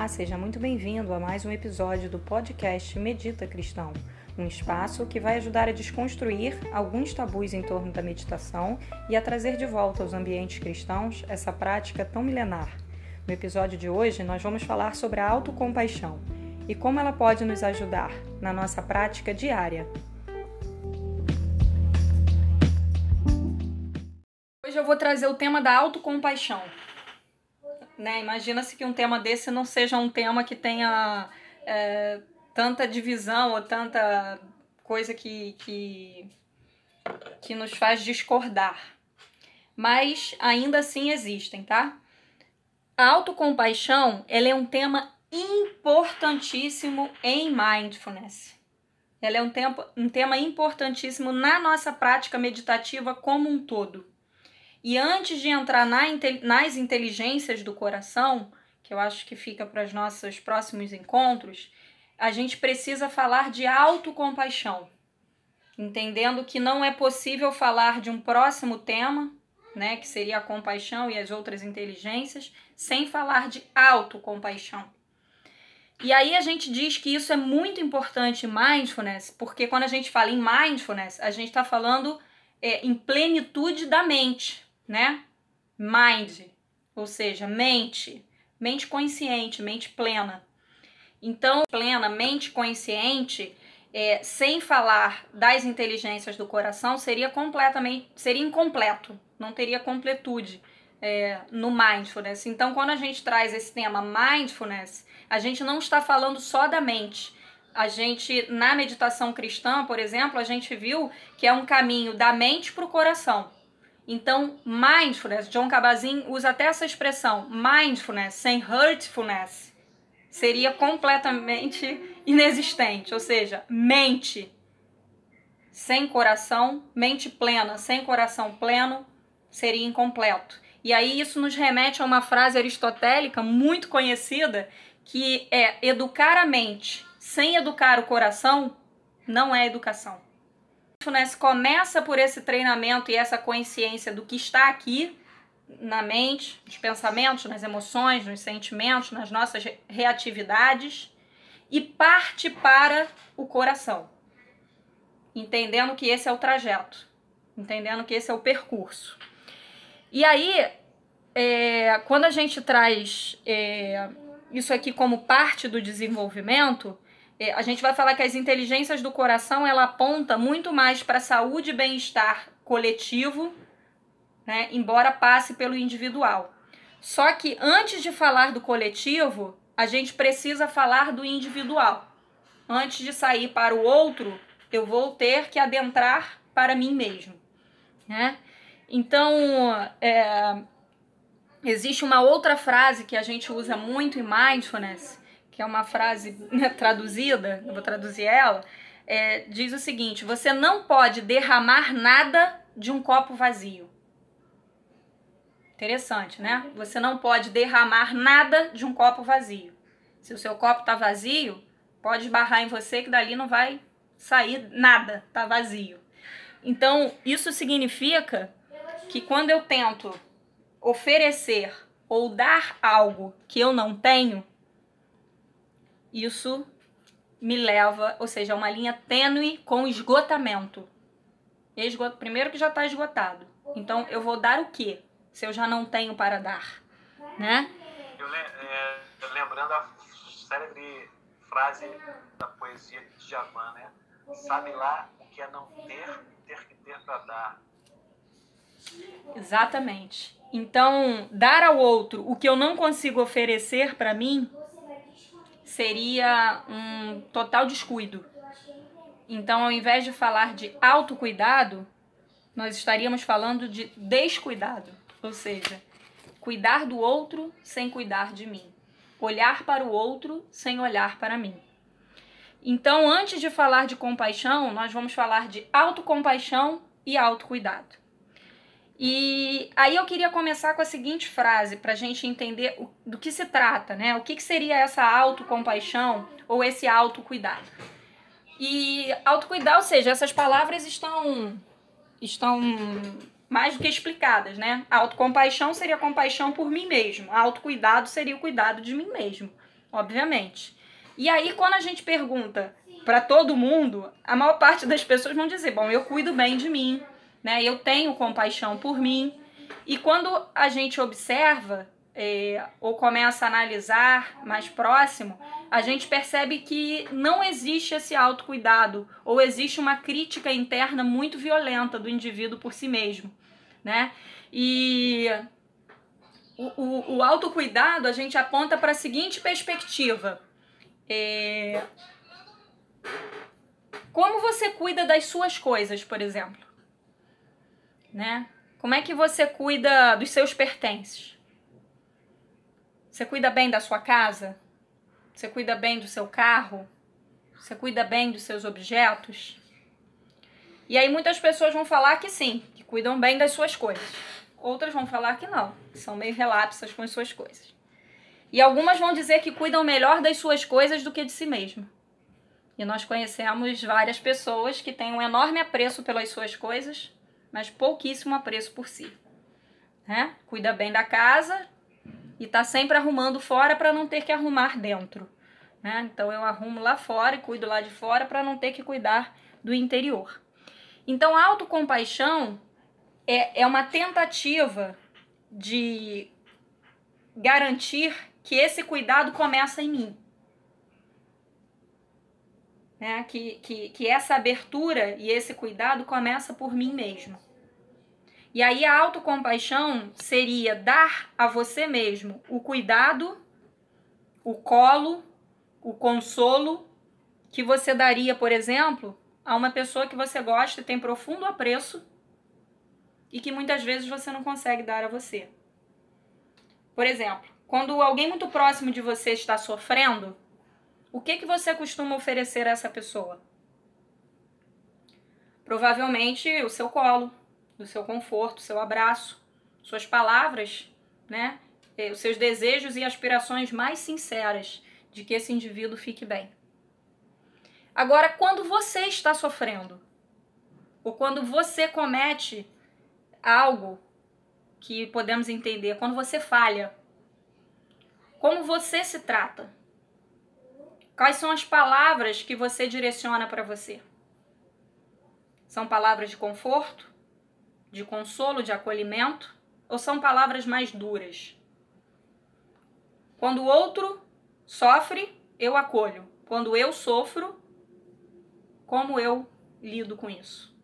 Olá, seja muito bem-vindo a mais um episódio do podcast Medita Cristão, um espaço que vai ajudar a desconstruir alguns tabus em torno da meditação e a trazer de volta aos ambientes cristãos essa prática tão milenar. No episódio de hoje, nós vamos falar sobre a autocompaixão e como ela pode nos ajudar na nossa prática diária. Hoje eu vou trazer o tema da autocompaixão. Né? Imagina-se que um tema desse não seja um tema que tenha é, tanta divisão ou tanta coisa que, que, que nos faz discordar. Mas ainda assim existem, tá? A autocompaixão ela é um tema importantíssimo em mindfulness. Ela é um, tempo, um tema importantíssimo na nossa prática meditativa como um todo. E antes de entrar na, nas inteligências do coração, que eu acho que fica para os nossos próximos encontros, a gente precisa falar de autocompaixão, entendendo que não é possível falar de um próximo tema, né, que seria a compaixão e as outras inteligências, sem falar de autocompaixão. E aí a gente diz que isso é muito importante em mindfulness, porque quando a gente fala em mindfulness, a gente está falando é, em plenitude da mente, né? Mind, ou seja, mente, mente consciente, mente plena. Então, plena, mente consciente, é, sem falar das inteligências do coração, seria completamente, seria incompleto, não teria completude é, no mindfulness. Então, quando a gente traz esse tema mindfulness, a gente não está falando só da mente. A gente, na meditação cristã, por exemplo, a gente viu que é um caminho da mente para o coração. Então, mindfulness, John Kabat-Zinn usa até essa expressão, mindfulness sem hurtfulness, seria completamente inexistente, ou seja, mente. Sem coração, mente plena. Sem coração pleno, seria incompleto. E aí isso nos remete a uma frase aristotélica muito conhecida, que é educar a mente sem educar o coração não é educação mindfulness começa por esse treinamento e essa consciência do que está aqui na mente, nos pensamentos, nas emoções, nos sentimentos, nas nossas reatividades e parte para o coração, entendendo que esse é o trajeto, entendendo que esse é o percurso. E aí, é, quando a gente traz é, isso aqui como parte do desenvolvimento, a gente vai falar que as inteligências do coração ela aponta muito mais para saúde e bem-estar coletivo, né, embora passe pelo individual. Só que antes de falar do coletivo, a gente precisa falar do individual. Antes de sair para o outro, eu vou ter que adentrar para mim mesmo. Né? Então, é, existe uma outra frase que a gente usa muito em mindfulness, que é uma frase né, traduzida, eu vou traduzir ela, é, diz o seguinte: você não pode derramar nada de um copo vazio. Interessante, né? Você não pode derramar nada de um copo vazio. Se o seu copo tá vazio, pode esbarrar em você que dali não vai sair nada, tá vazio. Então, isso significa que quando eu tento oferecer ou dar algo que eu não tenho, isso me leva, ou seja, uma linha tênue com esgotamento. Esgot... Primeiro que já está esgotado. Então eu vou dar o quê? Se eu já não tenho para dar, né? Eu, é, lembrando a célebre frase da poesia de Djavan, né? Sabe lá o que é não ter, ter que ter para dar. Exatamente. Então, dar ao outro o que eu não consigo oferecer para mim seria um total descuido. Então, ao invés de falar de autocuidado, nós estaríamos falando de descuidado, ou seja, cuidar do outro sem cuidar de mim, olhar para o outro sem olhar para mim. Então, antes de falar de compaixão, nós vamos falar de autocompaixão e autocuidado. E aí eu queria começar com a seguinte frase para a gente entender o, do que se trata, né? O que, que seria essa autocompaixão ou esse autocuidado. E autocuidar, ou seja, essas palavras estão, estão mais do que explicadas, né? Autocompaixão seria compaixão por mim mesmo. A autocuidado seria o cuidado de mim mesmo. obviamente. E aí, quando a gente pergunta para todo mundo, a maior parte das pessoas vão dizer: bom, eu cuido bem de mim, né? Eu tenho compaixão por mim. E quando a gente observa é, ou começa a analisar mais próximo, a gente percebe que não existe esse autocuidado ou existe uma crítica interna muito violenta do indivíduo por si mesmo, né? E o, o, o autocuidado a gente aponta para a seguinte perspectiva. É... Como você cuida das suas coisas, por exemplo? Né? Como é que você cuida dos seus pertences? Você cuida bem da sua casa? Você cuida bem do seu carro? Você cuida bem dos seus objetos? E aí muitas pessoas vão falar que sim, que cuidam bem das suas coisas. Outras vão falar que não, que são meio relapsas com as suas coisas. E algumas vão dizer que cuidam melhor das suas coisas do que de si mesmo. E nós conhecemos várias pessoas que têm um enorme apreço pelas suas coisas, mas pouquíssimo apreço por si. Né? Cuida bem da casa e está sempre arrumando fora para não ter que arrumar dentro. Né? Então eu arrumo lá fora e cuido lá de fora para não ter que cuidar do interior. Então autocompaixão é, é uma tentativa de garantir que esse cuidado começa em mim. Né? Que, que, que essa abertura e esse cuidado começa por mim mesmo. E aí a autocompaixão seria dar a você mesmo o cuidado, o colo, o consolo que você daria, por exemplo, a uma pessoa que você gosta e tem profundo apreço e que muitas vezes você não consegue dar a você. Por exemplo, quando alguém muito próximo de você está sofrendo, o que que você costuma oferecer a essa pessoa? Provavelmente o seu colo, o seu conforto, o seu abraço, suas palavras, né? Os seus desejos e aspirações mais sinceras de que esse indivíduo fique bem. Agora, quando você está sofrendo, ou quando você comete algo que podemos entender, quando você falha, como você se trata? Quais são as palavras que você direciona para você? São palavras de conforto, de consolo, de acolhimento? Ou são palavras mais duras? Quando o outro sofre, eu acolho. Quando eu sofro, como eu lido com isso?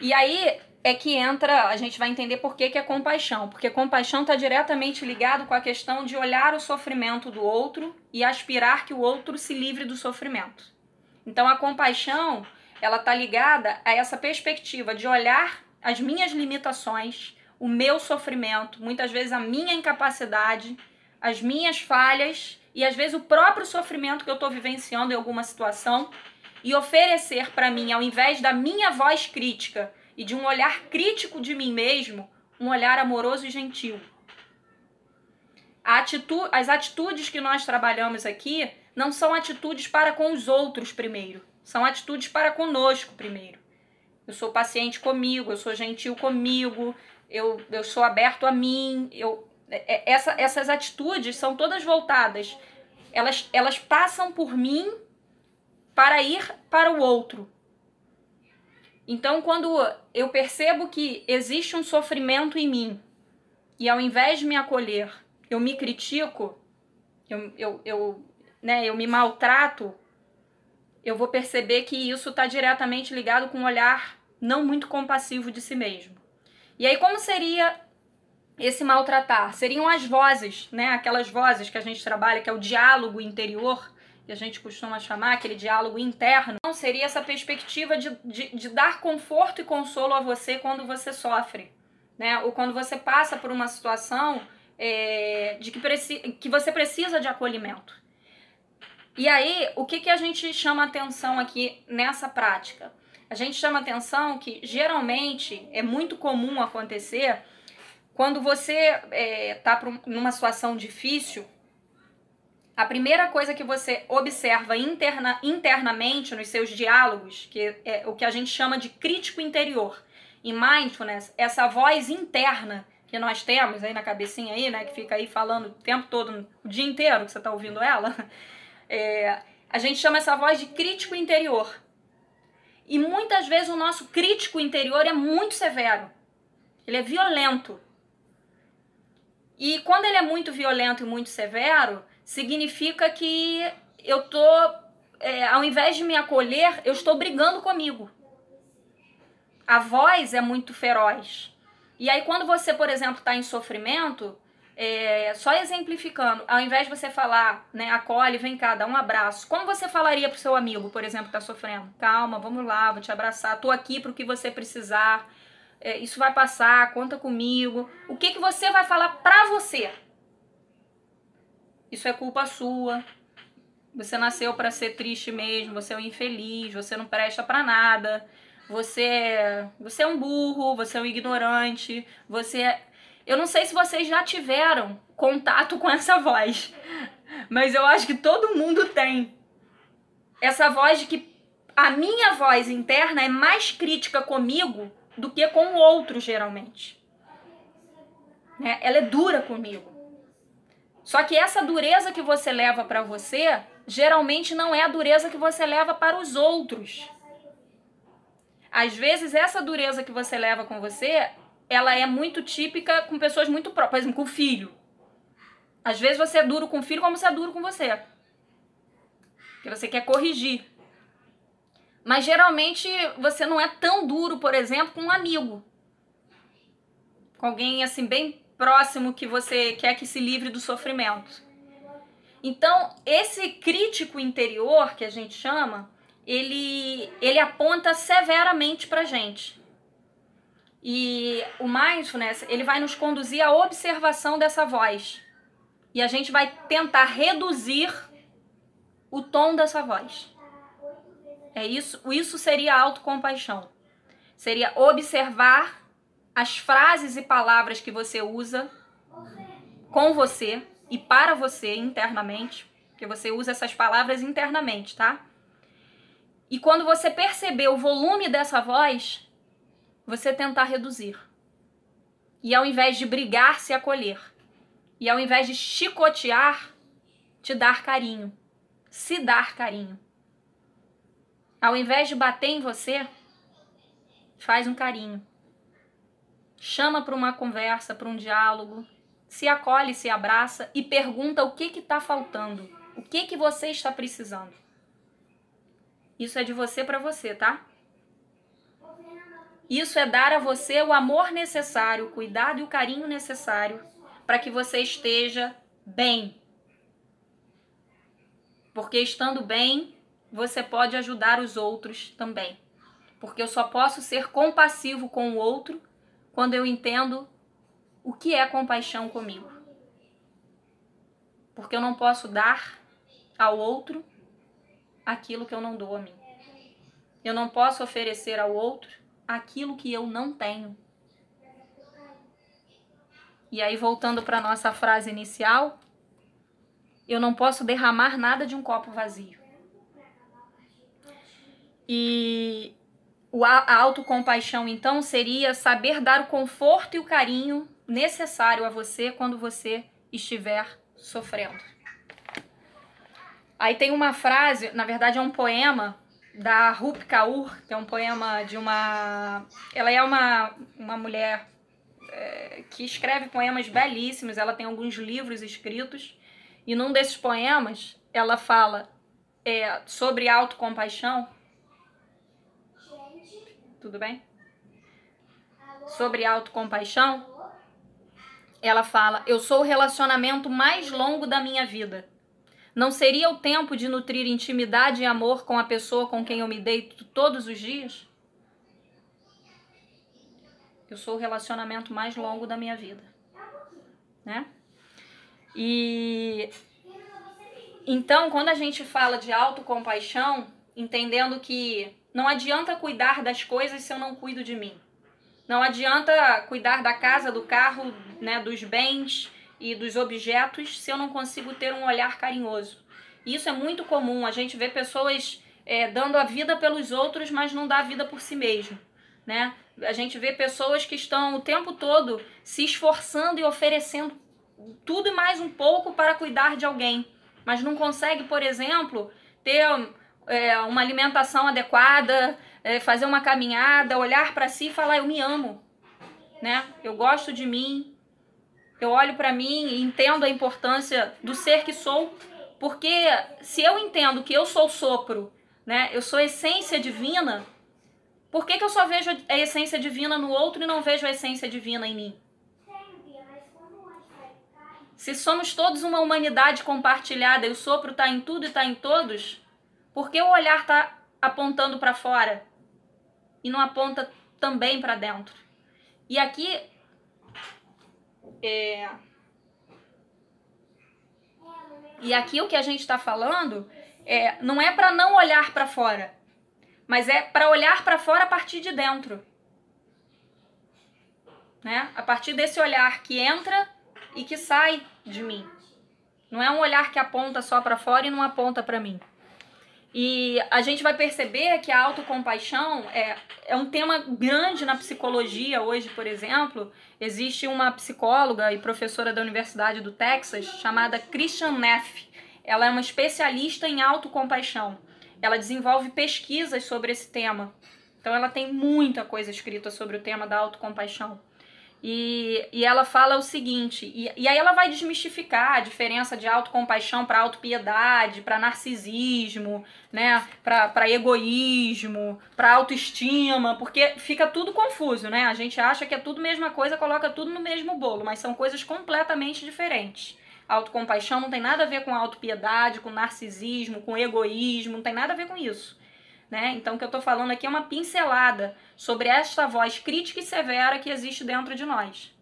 E aí é que entra, a gente vai entender por que, que é compaixão. Porque compaixão está diretamente ligado com a questão de olhar o sofrimento do outro e aspirar que o outro se livre do sofrimento. Então a compaixão, ela está ligada a essa perspectiva de olhar as minhas limitações, o meu sofrimento, muitas vezes a minha incapacidade, as minhas falhas e às vezes o próprio sofrimento que eu estou vivenciando em alguma situação e oferecer para mim, ao invés da minha voz crítica, e de um olhar crítico de mim mesmo, um olhar amoroso e gentil. As atitudes que nós trabalhamos aqui não são atitudes para com os outros primeiro, são atitudes para conosco primeiro. Eu sou paciente comigo, eu sou gentil comigo, eu, eu sou aberto a mim. Eu, é, é, essa, essas atitudes são todas voltadas, elas, elas passam por mim para ir para o outro. Então, quando eu percebo que existe um sofrimento em mim e ao invés de me acolher, eu me critico, eu, eu, eu, né, eu me maltrato, eu vou perceber que isso está diretamente ligado com um olhar não muito compassivo de si mesmo. E aí, como seria esse maltratar? Seriam as vozes, né? Aquelas vozes que a gente trabalha, que é o diálogo interior, que a gente costuma chamar, aquele diálogo interno, não seria essa perspectiva de, de, de dar conforto e consolo a você quando você sofre, né? Ou quando você passa por uma situação é, de que, preci que você precisa de acolhimento. E aí, o que, que a gente chama atenção aqui nessa prática? A gente chama atenção que geralmente é muito comum acontecer quando você está é, tá numa situação difícil a primeira coisa que você observa interna, internamente nos seus diálogos, que é o que a gente chama de crítico interior. Em mindfulness, essa voz interna que que nós temos aí na cabecinha aí, né, que fica aí falando o tempo todo, o dia inteiro que você está ouvindo ela, é, a gente chama essa voz de crítico interior. E muitas vezes o nosso crítico interior é muito severo. Ele é violento. E quando ele é muito violento e muito severo, significa que eu tô, é, ao invés de me acolher, eu estou brigando comigo. A voz é muito feroz. E aí, quando você, por exemplo, está em sofrimento, é, só exemplificando, ao invés de você falar, né, acolhe, vem cá, dá um abraço, como você falaria pro seu amigo, por exemplo, que tá sofrendo? Calma, vamos lá, vou te abraçar, tô aqui pro que você precisar, é, isso vai passar, conta comigo. O que, que você vai falar pra você? Isso é culpa sua. Você nasceu para ser triste mesmo, você é um infeliz, você não presta para nada. Você, você é um burro, você é um ignorante, você é eu não sei se vocês já tiveram contato com essa voz, mas eu acho que todo mundo tem. Essa voz de que a minha voz interna é mais crítica comigo do que com o outro, geralmente. Né? Ela é dura comigo. Só que essa dureza que você leva para você, geralmente não é a dureza que você leva para os outros. Às vezes, essa dureza que você leva com você ela é muito típica com pessoas muito próximas, por exemplo, com o filho. Às vezes você é duro com o filho como você é duro com você. Que você quer corrigir. Mas geralmente você não é tão duro, por exemplo, com um amigo. Com alguém assim bem próximo que você quer que se livre do sofrimento. Então, esse crítico interior que a gente chama, ele ele aponta severamente pra gente. E o mindfulness, ele vai nos conduzir à observação dessa voz. E a gente vai tentar reduzir o tom dessa voz. É isso, isso seria autocompaixão. Seria observar as frases e palavras que você usa com você e para você internamente, que você usa essas palavras internamente, tá? E quando você perceber o volume dessa voz, você tentar reduzir. E ao invés de brigar, se acolher. E ao invés de chicotear, te dar carinho. Se dar carinho. Ao invés de bater em você, faz um carinho. Chama para uma conversa, para um diálogo. Se acolhe, se abraça e pergunta o que está faltando. O que, que você está precisando. Isso é de você para você, tá? Isso é dar a você o amor necessário, o cuidado e o carinho necessário para que você esteja bem. Porque estando bem, você pode ajudar os outros também. Porque eu só posso ser compassivo com o outro quando eu entendo o que é compaixão comigo. Porque eu não posso dar ao outro aquilo que eu não dou a mim. Eu não posso oferecer ao outro aquilo que eu não tenho. E aí, voltando para nossa frase inicial, eu não posso derramar nada de um copo vazio. E a autocompaixão, então, seria saber dar o conforto e o carinho necessário a você quando você estiver sofrendo. Aí tem uma frase, na verdade é um poema da Rup Kaur, que é um poema de uma. Ela é uma, uma mulher é, que escreve poemas belíssimos, ela tem alguns livros escritos, e num desses poemas ela fala é, sobre autocompaixão. Tudo bem? Sobre autocompaixão. Ela fala: Eu sou o relacionamento mais longo da minha vida não seria o tempo de nutrir intimidade e amor com a pessoa com quem eu me deito todos os dias? Eu sou o relacionamento mais longo da minha vida, né? E então, quando a gente fala de autocompaixão, entendendo que não adianta cuidar das coisas se eu não cuido de mim. Não adianta cuidar da casa, do carro, né, dos bens, e dos objetos se eu não consigo ter um olhar carinhoso. Isso é muito comum, a gente vê pessoas é, dando a vida pelos outros, mas não dá a vida por si mesmo. Né? A gente vê pessoas que estão o tempo todo se esforçando e oferecendo tudo e mais um pouco para cuidar de alguém, mas não consegue, por exemplo, ter é, uma alimentação adequada, é, fazer uma caminhada, olhar para si e falar: Eu me amo, né? Eu gosto de mim, eu olho para mim e entendo a importância do ser que sou, porque se eu entendo que eu sou sopro, né? Eu sou essência divina. Por que, que eu só vejo a essência divina no outro e não vejo a essência divina em mim? Se somos todos uma humanidade compartilhada e o sopro está em tudo e está em todos, por que o olhar está apontando para fora e não aponta também para dentro? E aqui é... E aqui o que a gente está falando é, não é para não olhar para fora, mas é para olhar para fora a partir de dentro. Né? A partir desse olhar que entra e que sai de mim. Não é um olhar que aponta só para fora e não aponta para mim. E a gente vai perceber que a autocompaixão é, é um tema grande na psicologia hoje, por exemplo. Existe uma psicóloga e professora da Universidade do Texas chamada Christian Neff. Ela é uma especialista em autocompaixão. Ela desenvolve pesquisas sobre esse tema. Então ela tem muita coisa escrita sobre o tema da autocompaixão. E, e ela fala o seguinte, e, e aí ela vai desmistificar a diferença de autocompaixão para autopiedade, para narcisismo, né, para egoísmo, para autoestima, porque fica tudo confuso, né? A gente acha que é tudo mesma coisa, coloca tudo no mesmo bolo, mas são coisas completamente diferentes. Autocompaixão não tem nada a ver com autopiedade, com narcisismo, com egoísmo, não tem nada a ver com isso. Né? Então, o que eu estou falando aqui é uma pincelada sobre esta voz crítica e severa que existe dentro de nós.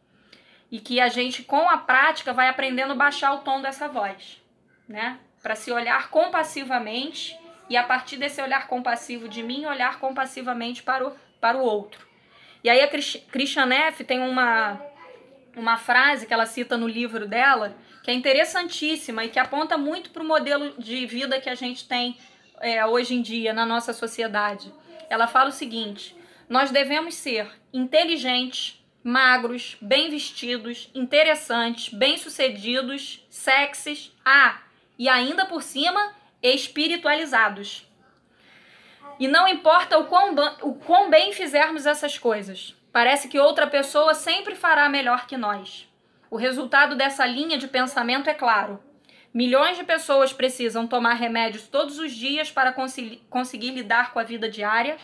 E que a gente, com a prática, vai aprendendo a baixar o tom dessa voz, né? Para se olhar compassivamente e, a partir desse olhar compassivo de mim, olhar compassivamente para o, para o outro. E aí, a Christian Neff tem uma, uma frase que ela cita no livro dela, que é interessantíssima e que aponta muito para o modelo de vida que a gente tem é, hoje em dia na nossa sociedade. Ela fala o seguinte: nós devemos ser inteligentes, magros, bem vestidos, interessantes, bem-sucedidos, sexys, ah, e ainda por cima espiritualizados. E não importa o quão, o quão bem fizermos essas coisas, parece que outra pessoa sempre fará melhor que nós. O resultado dessa linha de pensamento é claro. Milhões de pessoas precisam tomar remédios todos os dias para conseguir lidar com a vida diária.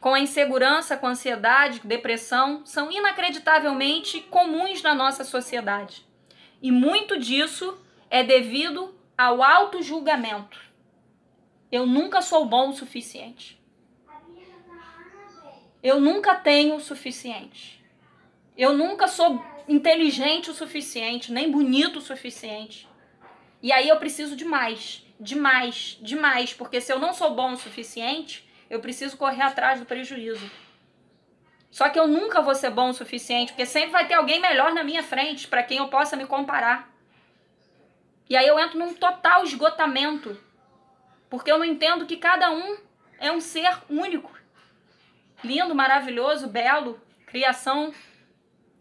Com a insegurança, com a ansiedade, depressão, são inacreditavelmente comuns na nossa sociedade. E muito disso é devido ao auto-julgamento. Eu nunca sou bom o suficiente. Eu nunca tenho o suficiente. Eu nunca sou inteligente o suficiente, nem bonito o suficiente. E aí eu preciso de mais, de mais, de mais, porque se eu não sou bom o suficiente, eu preciso correr atrás do prejuízo. Só que eu nunca vou ser bom o suficiente, porque sempre vai ter alguém melhor na minha frente para quem eu possa me comparar. E aí eu entro num total esgotamento, porque eu não entendo que cada um é um ser único. Lindo, maravilhoso, belo, criação,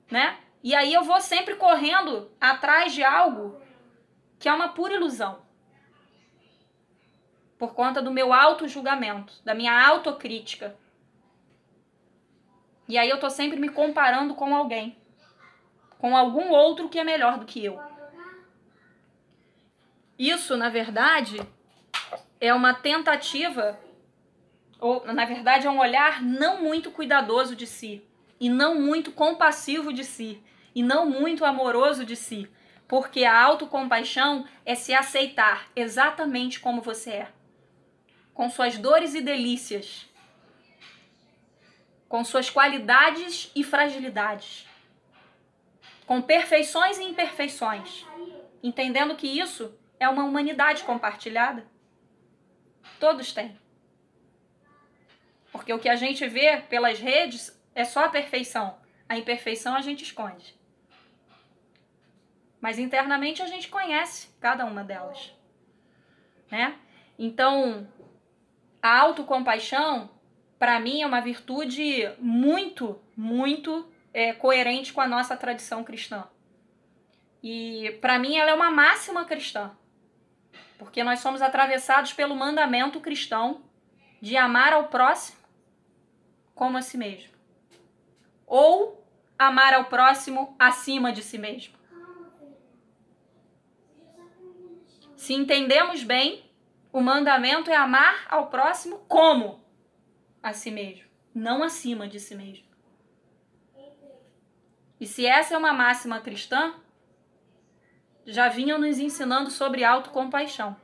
né? E aí eu vou sempre correndo atrás de algo que é uma pura ilusão. Por conta do meu auto-julgamento, da minha autocrítica. E aí eu tô sempre me comparando com alguém, com algum outro que é melhor do que eu. Isso, na verdade, é uma tentativa, ou na verdade é um olhar não muito cuidadoso de si, e não muito compassivo de si, e não muito amoroso de si, porque a autocompaixão é se aceitar exatamente como você é, com suas dores e delícias, com suas qualidades e fragilidades, com perfeições e imperfeições, entendendo que isso é uma humanidade compartilhada. Todos têm. Porque o que a gente vê pelas redes é só a perfeição. A imperfeição a gente esconde. Mas internamente a gente conhece cada uma delas. Né? Então, a autocompaixão, para mim, é uma virtude muito, muito é, coerente com a nossa tradição cristã. E para mim, ela é uma máxima cristã, porque nós somos atravessados pelo mandamento cristão de amar ao próximo como a si mesmo, ou amar ao próximo acima de si mesmo. Se entendemos bem, o mandamento é amar ao próximo como a si mesmo, não acima de si mesmo. E se essa é uma máxima cristã, já vinham nos ensinando sobre autocompaixão.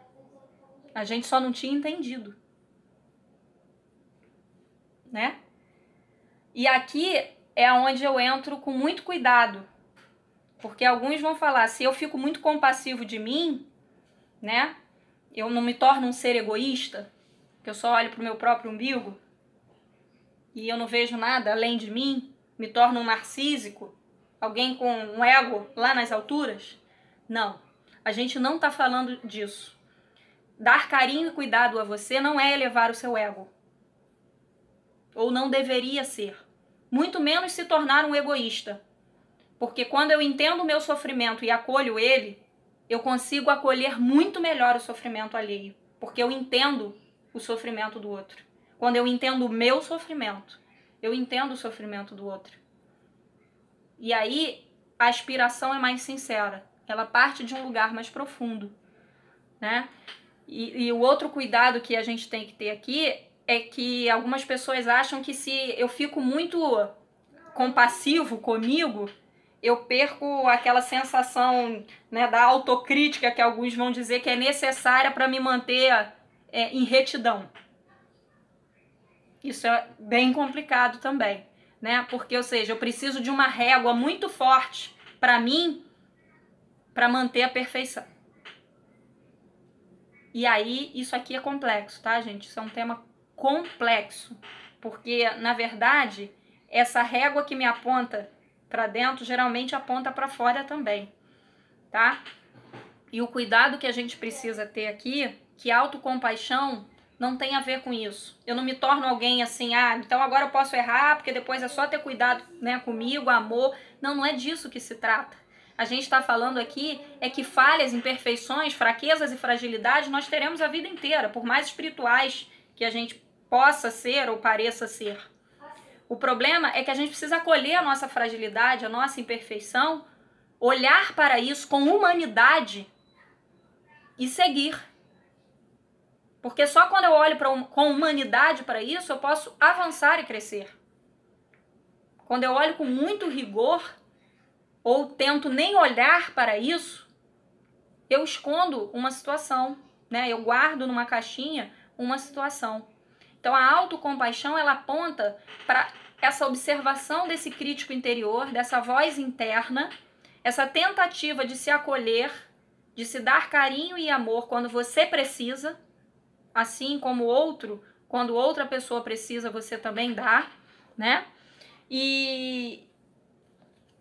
A gente só não tinha entendido. Né? E aqui é onde eu entro com muito cuidado. Porque alguns vão falar, se eu fico muito compassivo de mim, né? Eu não me torno um ser egoísta, que eu só olho para o meu próprio umbigo e eu não vejo nada além de mim, me torno um narcísico, alguém com um ego lá nas alturas? Não, a gente não está falando disso. Dar carinho e cuidado a você não é elevar o seu ego. Ou não deveria ser. Muito menos se tornar um egoísta. Porque quando eu entendo o meu sofrimento e acolho ele, eu consigo acolher muito melhor o sofrimento alheio, porque eu entendo o sofrimento do outro. Quando eu entendo o meu sofrimento, eu entendo o sofrimento do outro. E aí a aspiração é mais sincera, ela parte de um lugar mais profundo, né? E, e o outro cuidado que a gente tem que ter aqui é que algumas pessoas acham que se eu fico muito compassivo comigo, eu perco aquela sensação né, da autocrítica que alguns vão dizer que é necessária para me manter é, em retidão. Isso é bem complicado também, né? Porque, ou seja, eu preciso de uma régua muito forte para mim para manter a perfeição. E aí, isso aqui é complexo, tá, gente? Isso é um tema complexo, porque na verdade, essa régua que me aponta para dentro geralmente aponta para fora também, tá? E o cuidado que a gente precisa ter aqui, que autocompaixão não tem a ver com isso. Eu não me torno alguém assim, ah, então agora eu posso errar, porque depois é só ter cuidado né, comigo, amor. Não, não é disso que se trata. A gente está falando aqui é que falhas, imperfeições, fraquezas e fragilidades nós teremos a vida inteira, por mais espirituais que a gente possa ser ou pareça ser. O problema é que a gente precisa acolher a nossa fragilidade, a nossa imperfeição, olhar para isso com humanidade e seguir. Porque só quando eu olho com humanidade para isso, eu posso avançar e crescer. Quando eu olho com muito rigor, ou tento nem olhar para isso, eu escondo uma situação, né? Eu guardo numa caixinha uma situação. Então a autocompaixão ela aponta para essa observação desse crítico interior, dessa voz interna, essa tentativa de se acolher, de se dar carinho e amor quando você precisa, assim como outro, quando outra pessoa precisa, você também dá, né? E,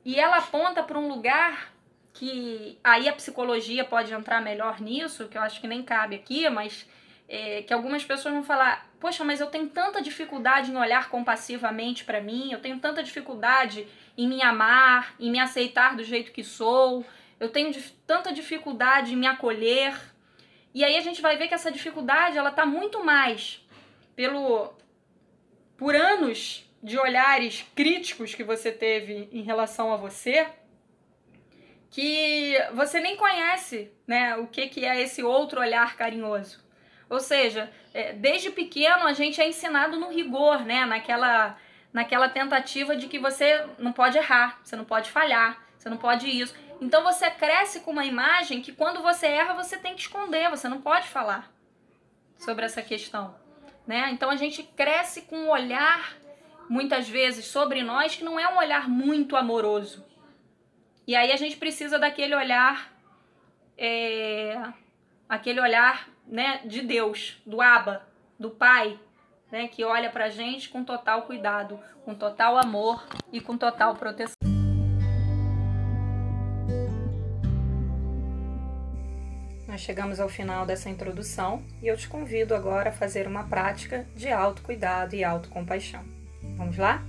e ela aponta para um lugar que aí a psicologia pode entrar melhor nisso, que eu acho que nem cabe aqui, mas é, que algumas pessoas vão falar: Poxa, mas eu tenho tanta dificuldade em olhar compassivamente para mim, eu tenho tanta dificuldade em me amar, em me aceitar do jeito que sou, eu tenho tanta dificuldade em me acolher. E aí a gente vai ver que essa dificuldade ela tá muito mais pelo por anos de olhares críticos que você teve em relação a você, que você nem conhece, né, o que que é esse outro olhar carinhoso. Ou seja, é, desde pequeno a gente é ensinado no rigor, né? Naquela, naquela tentativa de que você não pode errar, você não pode falhar, você não pode isso. Então você cresce com uma imagem que quando você erra você tem que esconder, você não pode falar sobre essa questão, né? Então a gente cresce com um olhar muitas vezes sobre nós que não é um olhar muito amoroso. E aí a gente precisa daquele olhar, é, aquele olhar né, de Deus, do Abba, do Pai, né, que olha pra gente com total cuidado, com total amor e com total proteção. Nós chegamos ao final dessa introdução e eu te convido agora a fazer uma prática de autocuidado e autocompaixão. Vamos lá?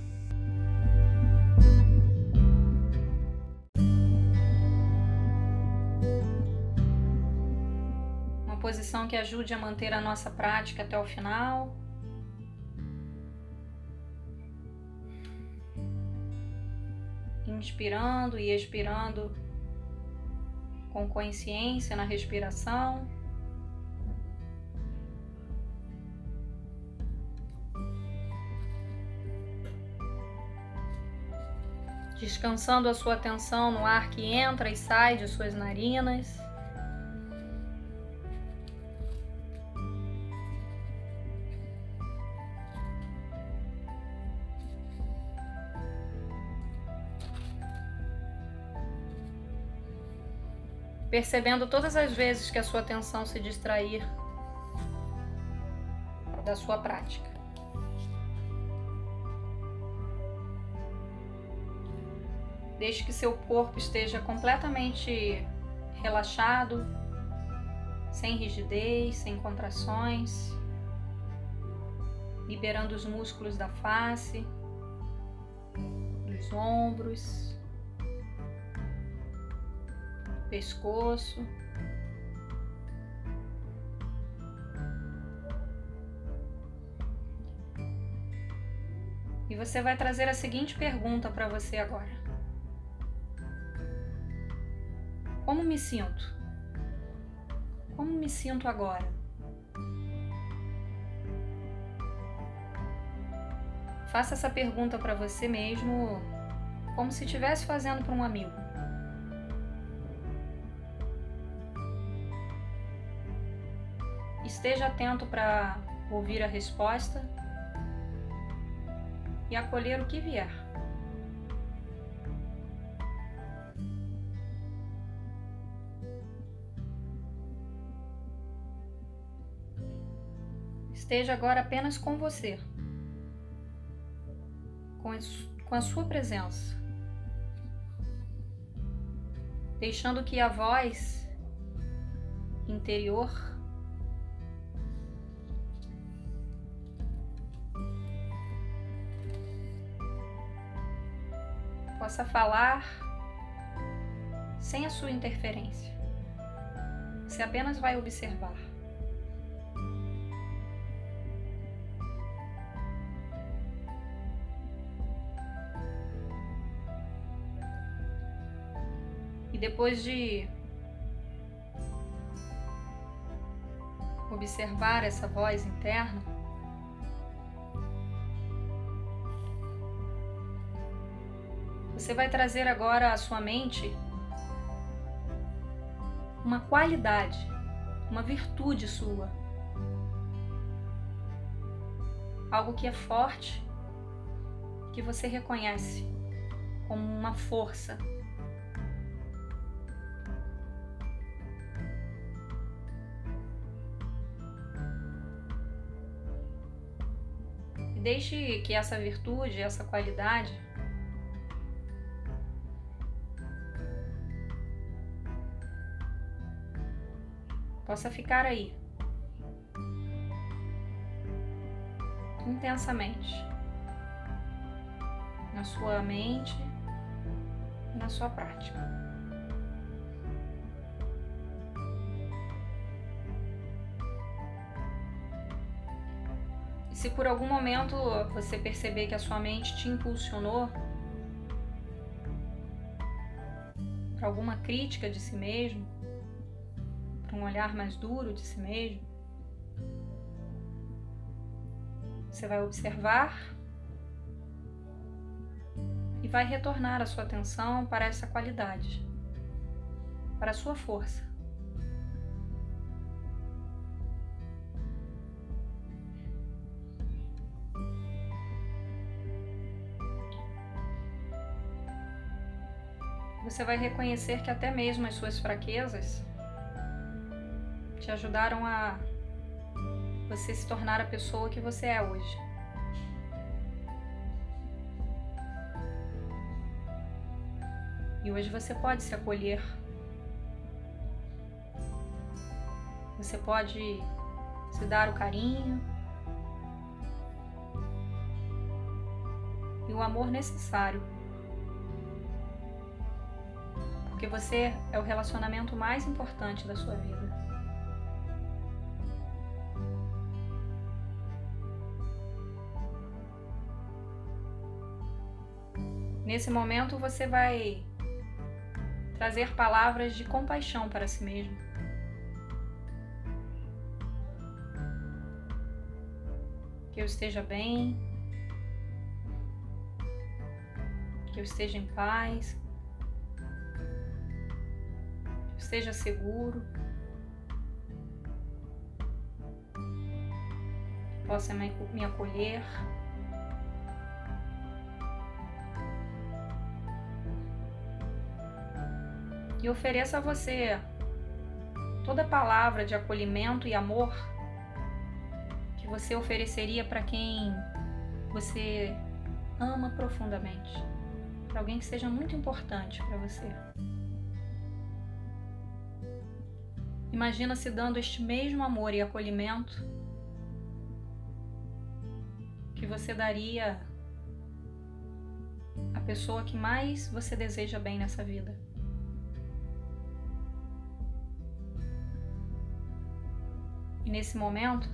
Posição que ajude a manter a nossa prática até o final. Inspirando e expirando com consciência na respiração. Descansando a sua atenção no ar que entra e sai de suas narinas. Percebendo todas as vezes que a sua atenção se distrair da sua prática. Deixe que seu corpo esteja completamente relaxado, sem rigidez, sem contrações, liberando os músculos da face, dos ombros, pescoço. E você vai trazer a seguinte pergunta para você agora: Como me sinto? Como me sinto agora? Faça essa pergunta para você mesmo, como se estivesse fazendo para um amigo. Esteja atento para ouvir a resposta e acolher o que vier. Esteja agora apenas com você, com a sua presença, deixando que a voz interior possa falar sem a sua interferência. Você apenas vai observar. E depois de observar essa voz interna, Você vai trazer agora à sua mente uma qualidade, uma virtude sua. Algo que é forte, que você reconhece como uma força. E deixe que essa virtude, essa qualidade, possa ficar aí intensamente na sua mente e na sua prática. E se por algum momento você perceber que a sua mente te impulsionou para alguma crítica de si mesmo, um olhar mais duro de si mesmo. Você vai observar e vai retornar a sua atenção para essa qualidade, para a sua força. Você vai reconhecer que até mesmo as suas fraquezas te ajudaram a você se tornar a pessoa que você é hoje. E hoje você pode se acolher Você pode se dar o carinho e o amor necessário. Porque você é o relacionamento mais importante da sua vida. Nesse momento você vai trazer palavras de compaixão para si mesmo. Que eu esteja bem, que eu esteja em paz, que eu esteja seguro, que possa me acolher. E ofereça a você toda palavra de acolhimento e amor que você ofereceria para quem você ama profundamente, para alguém que seja muito importante para você. Imagina se dando este mesmo amor e acolhimento que você daria à pessoa que mais você deseja bem nessa vida. Nesse momento,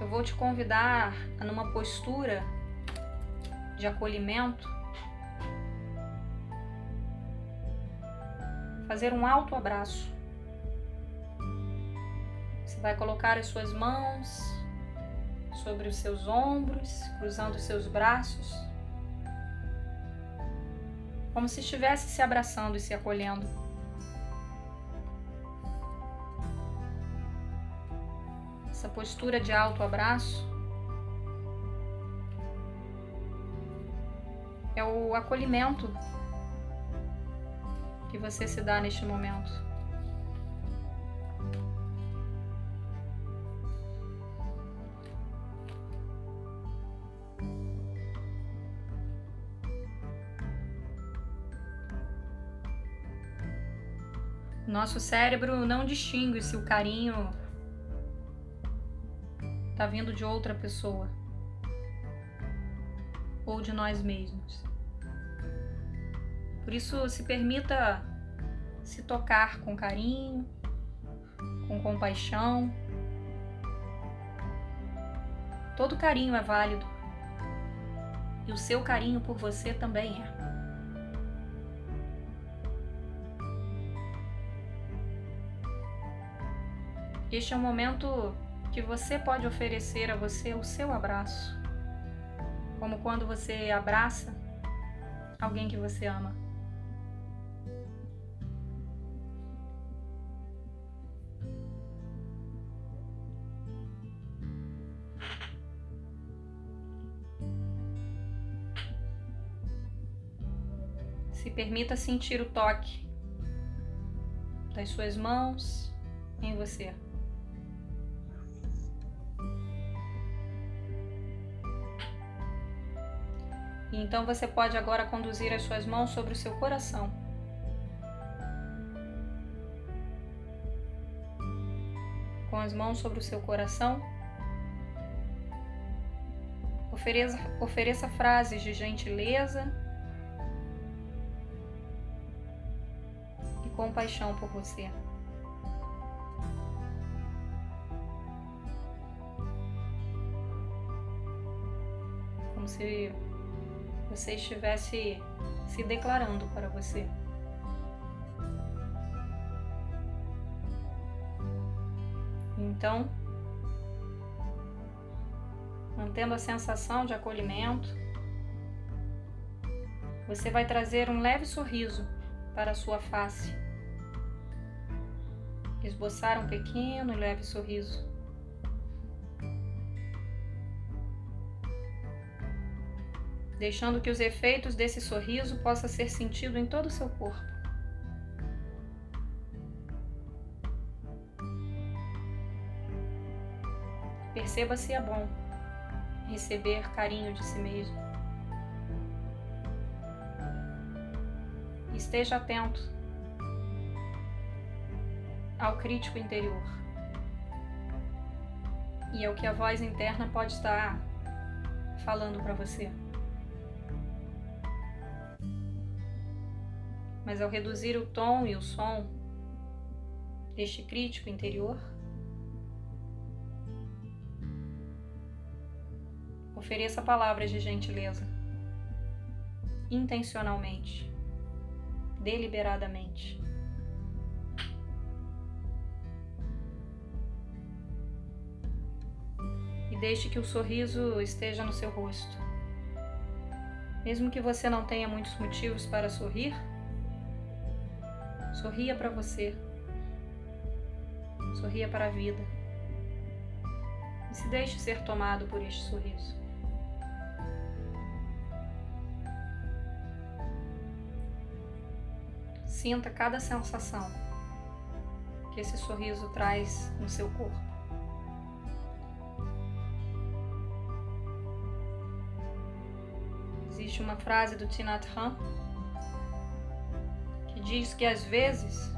eu vou te convidar a numa postura de acolhimento, fazer um alto abraço. Você vai colocar as suas mãos sobre os seus ombros, cruzando os seus braços, como se estivesse se abraçando e se acolhendo. Essa postura de alto abraço é o acolhimento que você se dá neste momento. Nosso cérebro não distingue se o carinho está vindo de outra pessoa ou de nós mesmos. Por isso, se permita se tocar com carinho, com compaixão. Todo carinho é válido e o seu carinho por você também é. Este é um momento que você pode oferecer a você o seu abraço, como quando você abraça alguém que você ama. Se permita sentir o toque das suas mãos em você. Então você pode agora conduzir as suas mãos sobre o seu coração. Com as mãos sobre o seu coração, ofereça, ofereça frases de gentileza e compaixão por você. Como se você estivesse se declarando para você. Então, mantendo a sensação de acolhimento, você vai trazer um leve sorriso para a sua face. Esboçar um pequeno e leve sorriso. Deixando que os efeitos desse sorriso possa ser sentido em todo o seu corpo. Perceba se é bom receber carinho de si mesmo. Esteja atento ao crítico interior. E é o que a voz interna pode estar falando para você. Mas ao reduzir o tom e o som deste crítico interior, ofereça palavras de gentileza, intencionalmente, deliberadamente. E deixe que o sorriso esteja no seu rosto. Mesmo que você não tenha muitos motivos para sorrir, sorria para você. Sorria para a vida. E se deixe ser tomado por este sorriso. Sinta cada sensação que esse sorriso traz no seu corpo. Existe uma frase do Tinat que diz que às vezes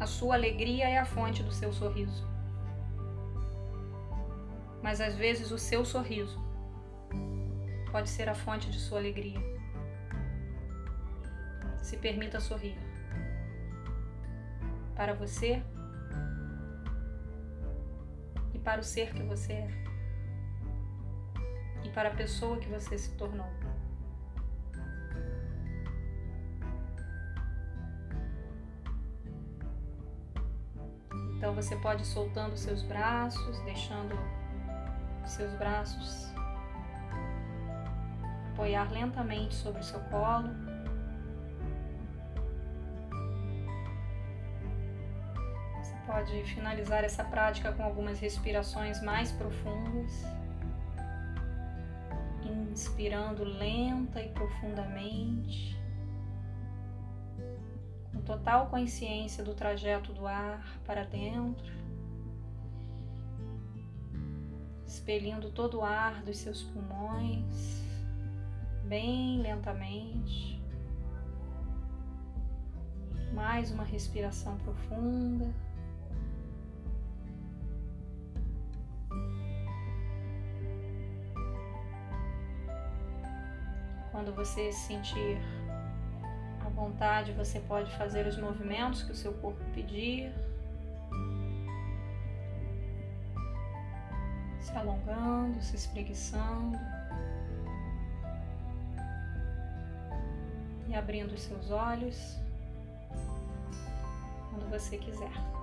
a sua alegria é a fonte do seu sorriso. Mas às vezes o seu sorriso pode ser a fonte de sua alegria. Se permita sorrir. Para você e para o ser que você é. E para a pessoa que você se tornou. Então você pode ir soltando seus braços, deixando seus braços apoiar lentamente sobre o seu colo. Você pode finalizar essa prática com algumas respirações mais profundas. Inspirando lenta e profundamente total consciência do trajeto do ar para dentro, expelindo todo o ar dos seus pulmões, bem lentamente. Mais uma respiração profunda. Quando você se sentir vontade, você pode fazer os movimentos que o seu corpo pedir. Se alongando, se espreguiçando. E abrindo os seus olhos quando você quiser.